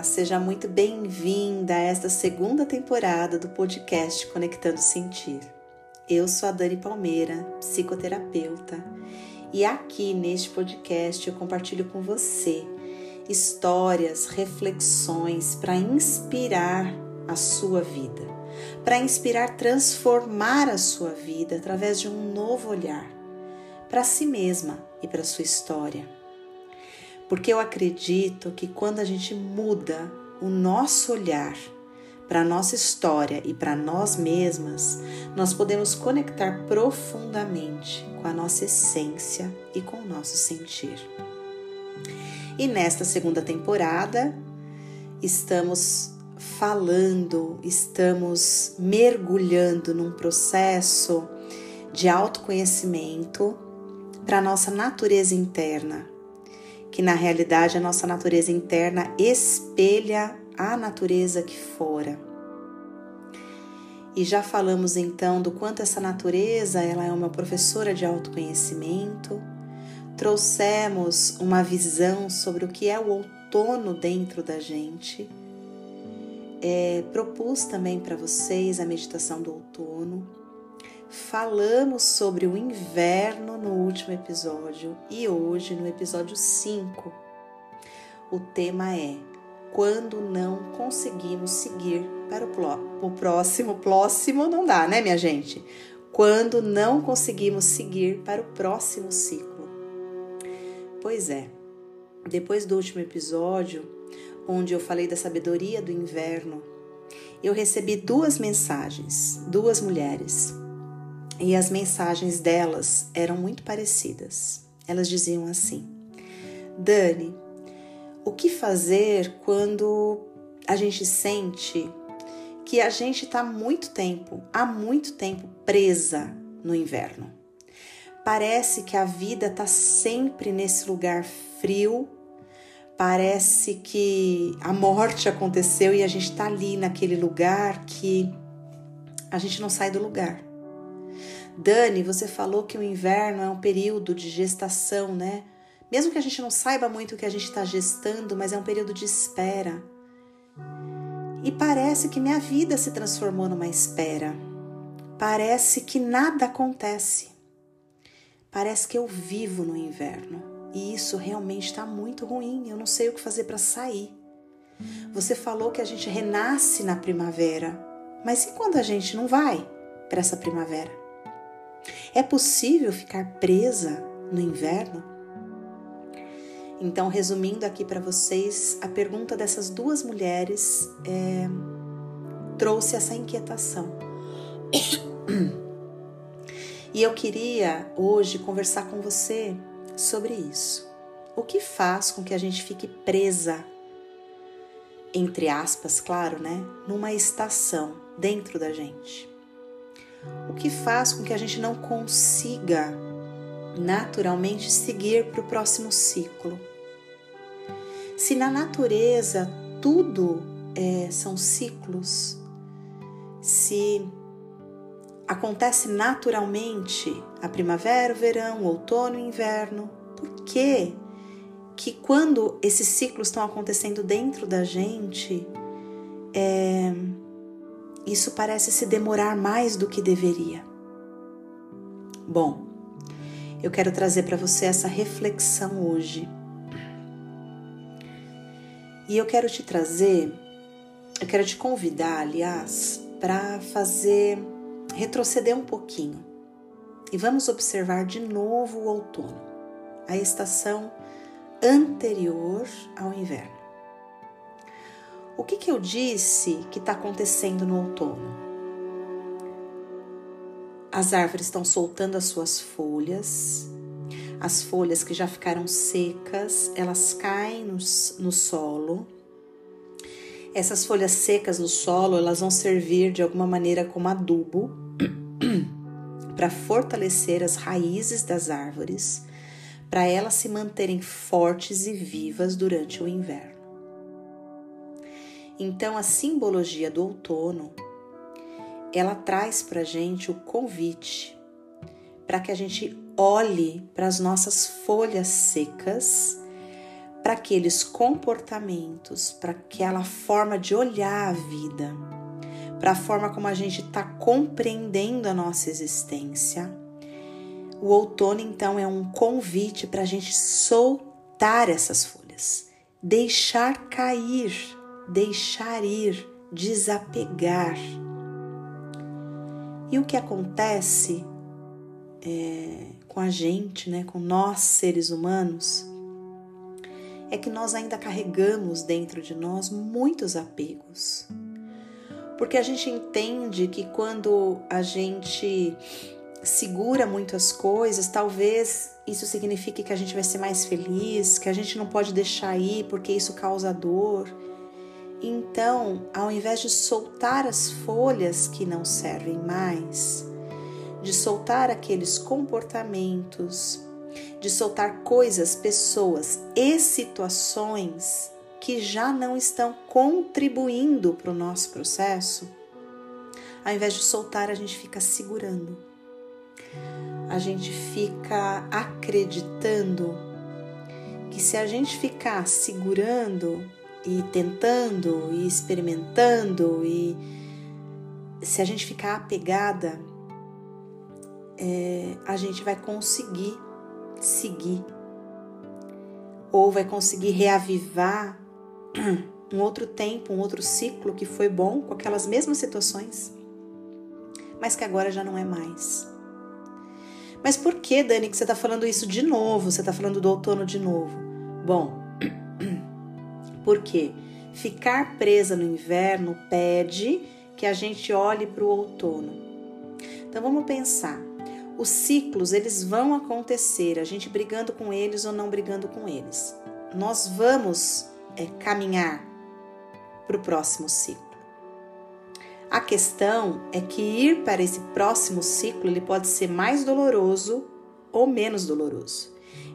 Olá, seja muito bem-vinda a esta segunda temporada do podcast Conectando Sentir. Eu sou a Dani Palmeira, psicoterapeuta, e aqui neste podcast eu compartilho com você histórias, reflexões para inspirar a sua vida, para inspirar transformar a sua vida através de um novo olhar para si mesma e para sua história porque eu acredito que quando a gente muda o nosso olhar para a nossa história e para nós mesmas, nós podemos conectar profundamente com a nossa essência e com o nosso sentir. E nesta segunda temporada, estamos falando, estamos mergulhando num processo de autoconhecimento para a nossa natureza interna, que na realidade a nossa natureza interna espelha a natureza que fora. E já falamos então do quanto essa natureza ela é uma professora de autoconhecimento. Trouxemos uma visão sobre o que é o outono dentro da gente. É, propus também para vocês a meditação do outono Falamos sobre o inverno no último episódio e hoje, no episódio 5, o tema é quando não conseguimos seguir para o, próximo. Próximo não dá, né, minha gente? Quando não conseguimos seguir para o próximo ciclo. Pois é, depois do último episódio, onde eu falei da sabedoria do inverno, eu recebi duas mensagens, duas mulheres e as mensagens delas eram muito parecidas. Elas diziam assim: Dani, o que fazer quando a gente sente que a gente está muito tempo, há muito tempo presa no inverno? Parece que a vida está sempre nesse lugar frio, parece que a morte aconteceu e a gente está ali naquele lugar que a gente não sai do lugar. Dani, você falou que o inverno é um período de gestação, né? Mesmo que a gente não saiba muito o que a gente está gestando, mas é um período de espera. E parece que minha vida se transformou numa espera. Parece que nada acontece. Parece que eu vivo no inverno. E isso realmente está muito ruim. Eu não sei o que fazer para sair. Você falou que a gente renasce na primavera. Mas e quando a gente não vai para essa primavera? É possível ficar presa no inverno? Então, resumindo aqui para vocês, a pergunta dessas duas mulheres é, trouxe essa inquietação. E eu queria hoje conversar com você sobre isso. O que faz com que a gente fique presa, entre aspas, claro, né, numa estação dentro da gente? O que faz com que a gente não consiga naturalmente seguir para o próximo ciclo. Se na natureza tudo é, são ciclos, se acontece naturalmente a primavera, o verão, o outono, o inverno, por que que quando esses ciclos estão acontecendo dentro da gente, é, isso parece se demorar mais do que deveria. Bom, eu quero trazer para você essa reflexão hoje. E eu quero te trazer, eu quero te convidar, aliás, para fazer retroceder um pouquinho. E vamos observar de novo o outono, a estação anterior ao inverno. O que, que eu disse que está acontecendo no outono? As árvores estão soltando as suas folhas, as folhas que já ficaram secas, elas caem no, no solo. Essas folhas secas no solo, elas vão servir de alguma maneira como adubo para fortalecer as raízes das árvores, para elas se manterem fortes e vivas durante o inverno. Então, a simbologia do outono, ela traz para gente o convite para que a gente olhe para as nossas folhas secas, para aqueles comportamentos, para aquela forma de olhar a vida, para a forma como a gente está compreendendo a nossa existência. O outono, então, é um convite para a gente soltar essas folhas, deixar cair, deixar ir, desapegar. E o que acontece é, com a gente, né, com nós seres humanos, é que nós ainda carregamos dentro de nós muitos apegos porque a gente entende que quando a gente segura muito as coisas, talvez isso signifique que a gente vai ser mais feliz, que a gente não pode deixar ir porque isso causa dor. Então, ao invés de soltar as folhas que não servem mais, de soltar aqueles comportamentos, de soltar coisas, pessoas e situações que já não estão contribuindo para o nosso processo, ao invés de soltar, a gente fica segurando. A gente fica acreditando que se a gente ficar segurando e tentando e experimentando e se a gente ficar apegada, é, a gente vai conseguir seguir ou vai conseguir reavivar um outro tempo, um outro ciclo que foi bom com aquelas mesmas situações, mas que agora já não é mais. Mas por que, Dani, que você está falando isso de novo? Você está falando do outono de novo? Bom, porque ficar presa no inverno pede que a gente olhe para o outono. Então vamos pensar. Os ciclos, eles vão acontecer, a gente brigando com eles ou não brigando com eles. Nós vamos é, caminhar para o próximo ciclo. A questão é que ir para esse próximo ciclo ele pode ser mais doloroso ou menos doloroso.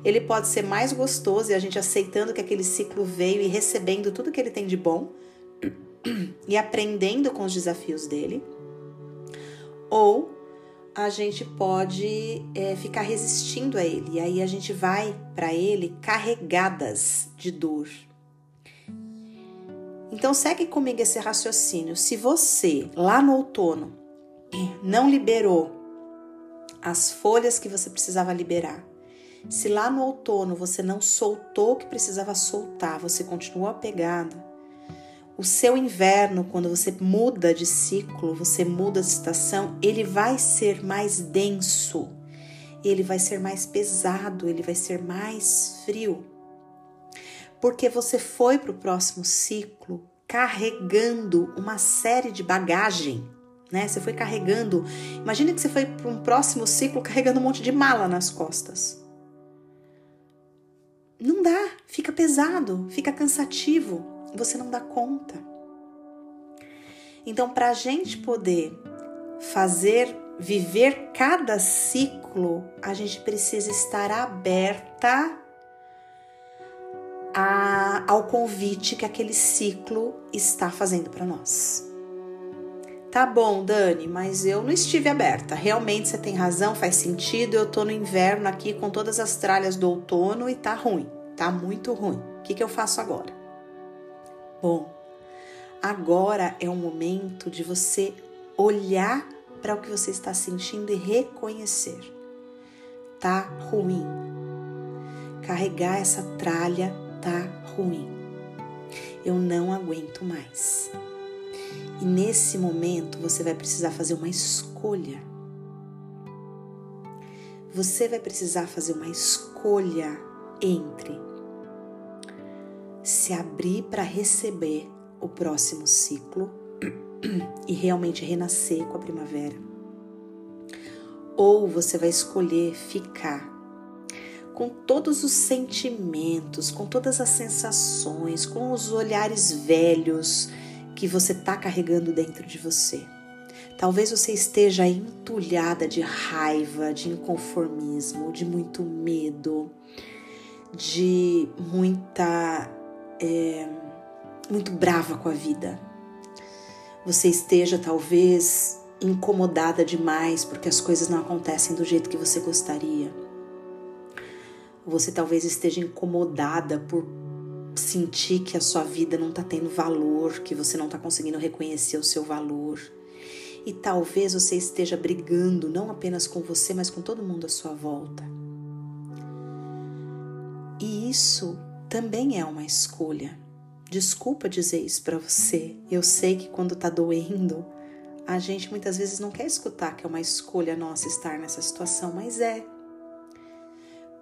Ele pode ser mais gostoso e a gente aceitando que aquele ciclo veio e recebendo tudo que ele tem de bom e aprendendo com os desafios dele. Ou a gente pode é, ficar resistindo a ele e aí a gente vai para ele carregadas de dor, então segue comigo esse raciocínio. Se você lá no outono não liberou as folhas que você precisava liberar, se lá no outono você não soltou o que precisava soltar, você continuou apegado, o seu inverno, quando você muda de ciclo, você muda de estação, ele vai ser mais denso, ele vai ser mais pesado, ele vai ser mais frio porque você foi para o próximo ciclo carregando uma série de bagagem, né? Você foi carregando. Imagina que você foi para um próximo ciclo carregando um monte de mala nas costas. Não dá, fica pesado, fica cansativo, você não dá conta. Então, para a gente poder fazer, viver cada ciclo, a gente precisa estar aberta a, ao convite que aquele ciclo está fazendo para nós. Tá bom, Dani, mas eu não estive aberta. Realmente você tem razão, faz sentido. Eu tô no inverno aqui com todas as tralhas do outono e tá ruim, tá muito ruim. O que, que eu faço agora? Bom, agora é o momento de você olhar para o que você está sentindo e reconhecer. Tá ruim. Carregar essa tralha tá ruim. Eu não aguento mais. E nesse momento você vai precisar fazer uma escolha. Você vai precisar fazer uma escolha entre se abrir para receber o próximo ciclo e realmente renascer com a primavera, ou você vai escolher ficar com todos os sentimentos, com todas as sensações, com os olhares velhos que você está carregando dentro de você. Talvez você esteja entulhada de raiva, de inconformismo, de muito medo, de muita. É, muito brava com a vida. Você esteja talvez incomodada demais porque as coisas não acontecem do jeito que você gostaria você talvez esteja incomodada por sentir que a sua vida não está tendo valor, que você não está conseguindo reconhecer o seu valor. E talvez você esteja brigando não apenas com você, mas com todo mundo à sua volta. E isso também é uma escolha. Desculpa dizer isso para você. Eu sei que quando tá doendo, a gente muitas vezes não quer escutar que é uma escolha nossa estar nessa situação, mas é.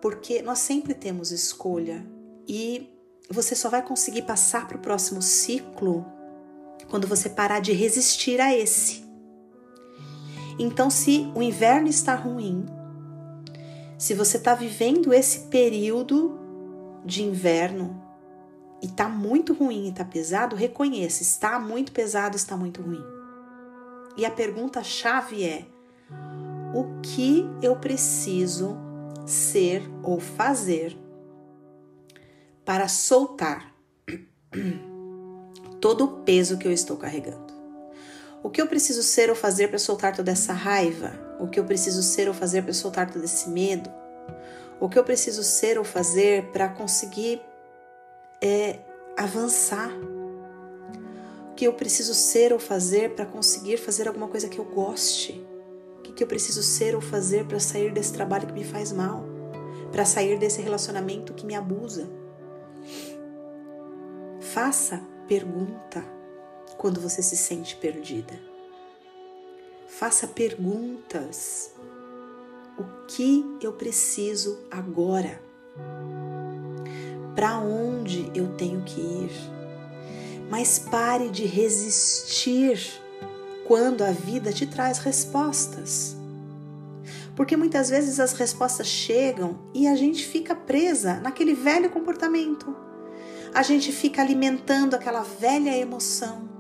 Porque nós sempre temos escolha e você só vai conseguir passar para o próximo ciclo quando você parar de resistir a esse. Então, se o inverno está ruim, se você está vivendo esse período de inverno e está muito ruim e está pesado, reconheça: está muito pesado, está muito ruim. E a pergunta chave é: o que eu preciso ser ou fazer para soltar todo o peso que eu estou carregando. O que eu preciso ser ou fazer para soltar toda essa raiva? O que eu preciso ser ou fazer para soltar todo esse medo? O que eu preciso ser ou fazer para conseguir é, avançar? O que eu preciso ser ou fazer para conseguir fazer alguma coisa que eu goste? O que, que eu preciso ser ou fazer para sair desse trabalho que me faz mal? Para sair desse relacionamento que me abusa? Faça pergunta quando você se sente perdida. Faça perguntas. O que eu preciso agora? Para onde eu tenho que ir? Mas pare de resistir quando a vida te traz respostas. Porque muitas vezes as respostas chegam e a gente fica presa naquele velho comportamento. A gente fica alimentando aquela velha emoção.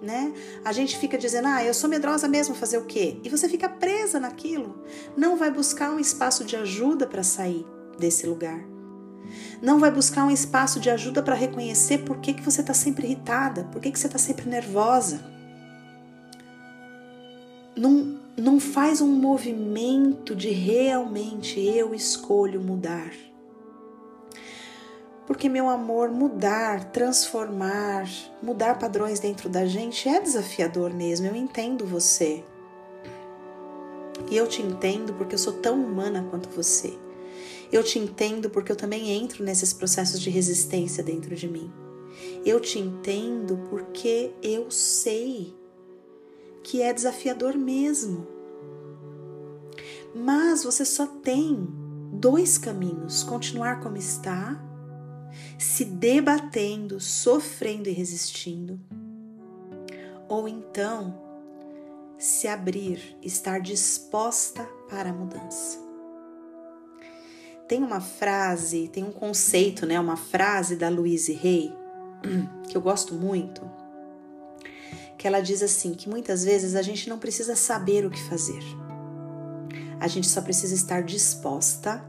Né? A gente fica dizendo, ah, eu sou medrosa mesmo, fazer o quê? E você fica presa naquilo. Não vai buscar um espaço de ajuda para sair desse lugar. Não vai buscar um espaço de ajuda para reconhecer por que, que você está sempre irritada, por que, que você está sempre nervosa. Não, não faz um movimento de realmente eu escolho mudar. Porque, meu amor, mudar, transformar, mudar padrões dentro da gente é desafiador mesmo. Eu entendo você. E eu te entendo porque eu sou tão humana quanto você. Eu te entendo porque eu também entro nesses processos de resistência dentro de mim. Eu te entendo porque eu sei que é desafiador mesmo. Mas você só tem dois caminhos: continuar como está, se debatendo, sofrendo e resistindo, ou então se abrir, estar disposta para a mudança. Tem uma frase, tem um conceito, né, uma frase da Louise Hay que eu gosto muito, que ela diz assim que muitas vezes a gente não precisa saber o que fazer. A gente só precisa estar disposta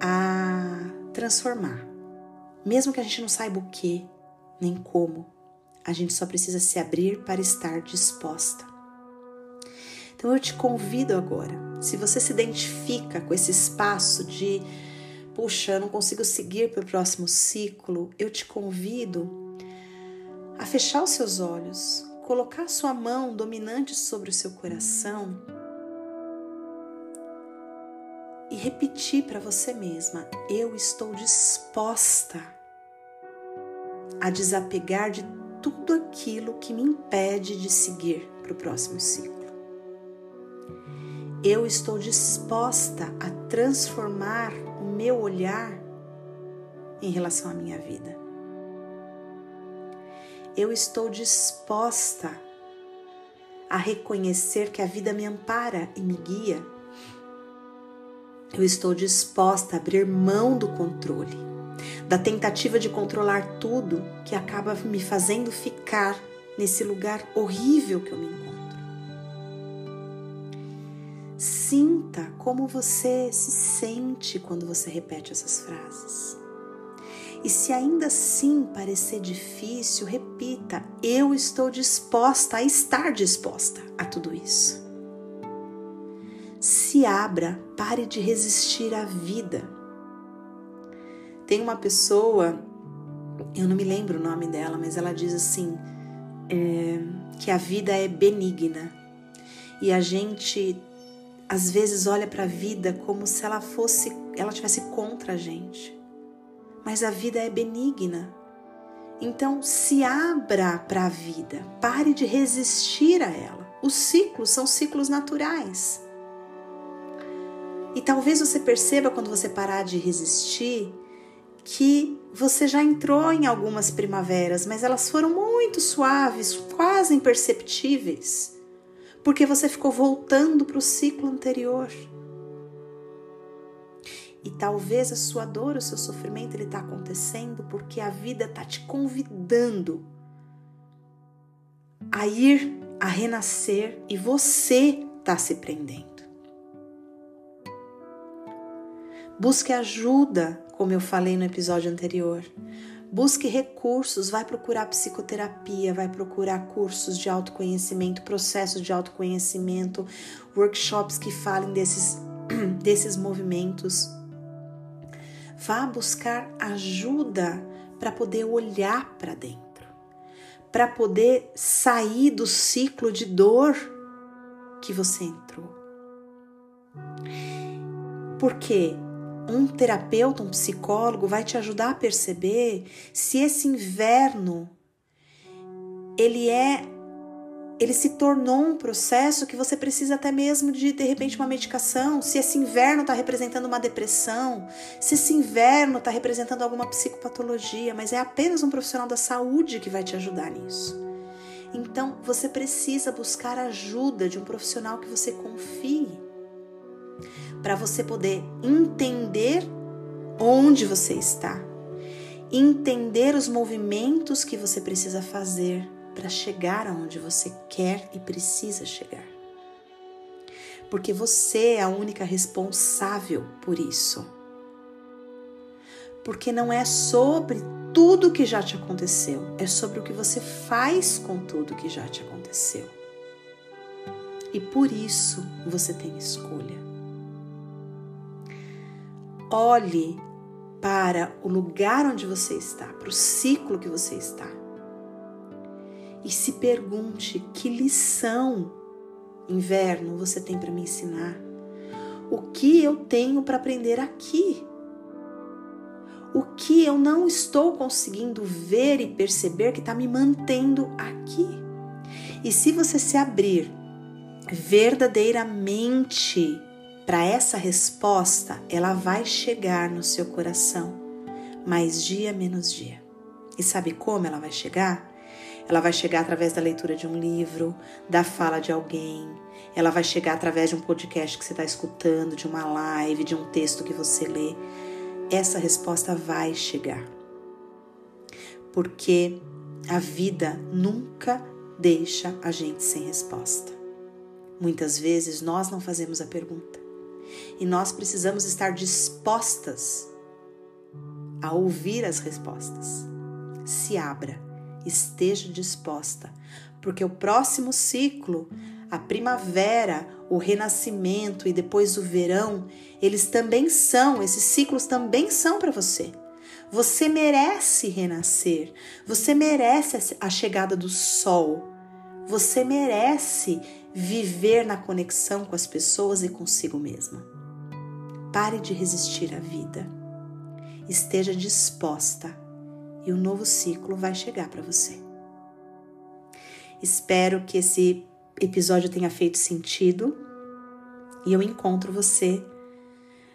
a transformar. Mesmo que a gente não saiba o que, nem como, a gente só precisa se abrir para estar disposta. Então eu te convido agora, se você se identifica com esse espaço de, puxa, eu não consigo seguir para o próximo ciclo, eu te convido a fechar os seus olhos, colocar sua mão dominante sobre o seu coração e repetir para você mesma: Eu estou disposta a desapegar de tudo aquilo que me impede de seguir para o próximo ciclo. Eu estou disposta a transformar o meu olhar em relação à minha vida eu estou disposta a reconhecer que a vida me ampara e me guia. Eu estou disposta a abrir mão do controle, da tentativa de controlar tudo que acaba me fazendo ficar nesse lugar horrível que eu me encontro. Sinta como você se sente quando você repete essas frases. E se ainda assim parecer difícil, repita: eu estou disposta a estar disposta a tudo isso. Se abra, pare de resistir à vida. Tem uma pessoa, eu não me lembro o nome dela, mas ela diz assim: é, que a vida é benigna. E a gente às vezes olha para a vida como se ela fosse, ela tivesse contra a gente. Mas a vida é benigna. Então se abra para a vida, pare de resistir a ela. Os ciclos são ciclos naturais. E talvez você perceba quando você parar de resistir que você já entrou em algumas primaveras, mas elas foram muito suaves, quase imperceptíveis, porque você ficou voltando para o ciclo anterior. E talvez a sua dor, o seu sofrimento, ele está acontecendo porque a vida está te convidando a ir, a renascer e você está se prendendo. Busque ajuda, como eu falei no episódio anterior. Busque recursos, vai procurar psicoterapia, vai procurar cursos de autoconhecimento, processos de autoconhecimento, workshops que falem desses, desses movimentos. Vá buscar ajuda para poder olhar para dentro, para poder sair do ciclo de dor que você entrou. Porque um terapeuta, um psicólogo vai te ajudar a perceber se esse inverno ele é ele se tornou um processo que você precisa até mesmo de de repente uma medicação, se esse inverno está representando uma depressão, se esse inverno está representando alguma psicopatologia, mas é apenas um profissional da saúde que vai te ajudar nisso. Então você precisa buscar ajuda de um profissional que você confie para você poder entender onde você está, entender os movimentos que você precisa fazer para chegar aonde você quer e precisa chegar. Porque você é a única responsável por isso. Porque não é sobre tudo que já te aconteceu, é sobre o que você faz com tudo que já te aconteceu. E por isso você tem escolha. Olhe para o lugar onde você está, para o ciclo que você está. E se pergunte que lição, inverno, você tem para me ensinar. O que eu tenho para aprender aqui? O que eu não estou conseguindo ver e perceber que está me mantendo aqui? E se você se abrir verdadeiramente para essa resposta, ela vai chegar no seu coração, mais dia menos dia. E sabe como ela vai chegar? Ela vai chegar através da leitura de um livro, da fala de alguém, ela vai chegar através de um podcast que você está escutando, de uma live, de um texto que você lê. Essa resposta vai chegar. Porque a vida nunca deixa a gente sem resposta. Muitas vezes nós não fazemos a pergunta e nós precisamos estar dispostas a ouvir as respostas. Se abra, esteja disposta, porque o próximo ciclo, a primavera, o renascimento e depois o verão, eles também são, esses ciclos também são para você. Você merece renascer, você merece a chegada do sol, você merece viver na conexão com as pessoas e consigo mesma. Pare de resistir à vida. Esteja disposta e o um novo ciclo vai chegar para você. Espero que esse episódio tenha feito sentido e eu encontro você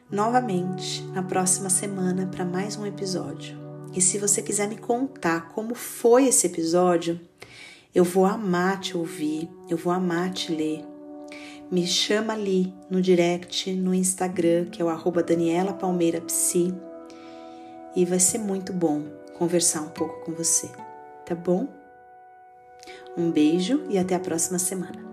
novamente na próxima semana para mais um episódio. E se você quiser me contar como foi esse episódio, eu vou amar te ouvir, eu vou amar te ler. Me chama ali no direct, no Instagram, que é o arroba Daniela Palmeira Psi, e vai ser muito bom conversar um pouco com você, tá bom? Um beijo e até a próxima semana.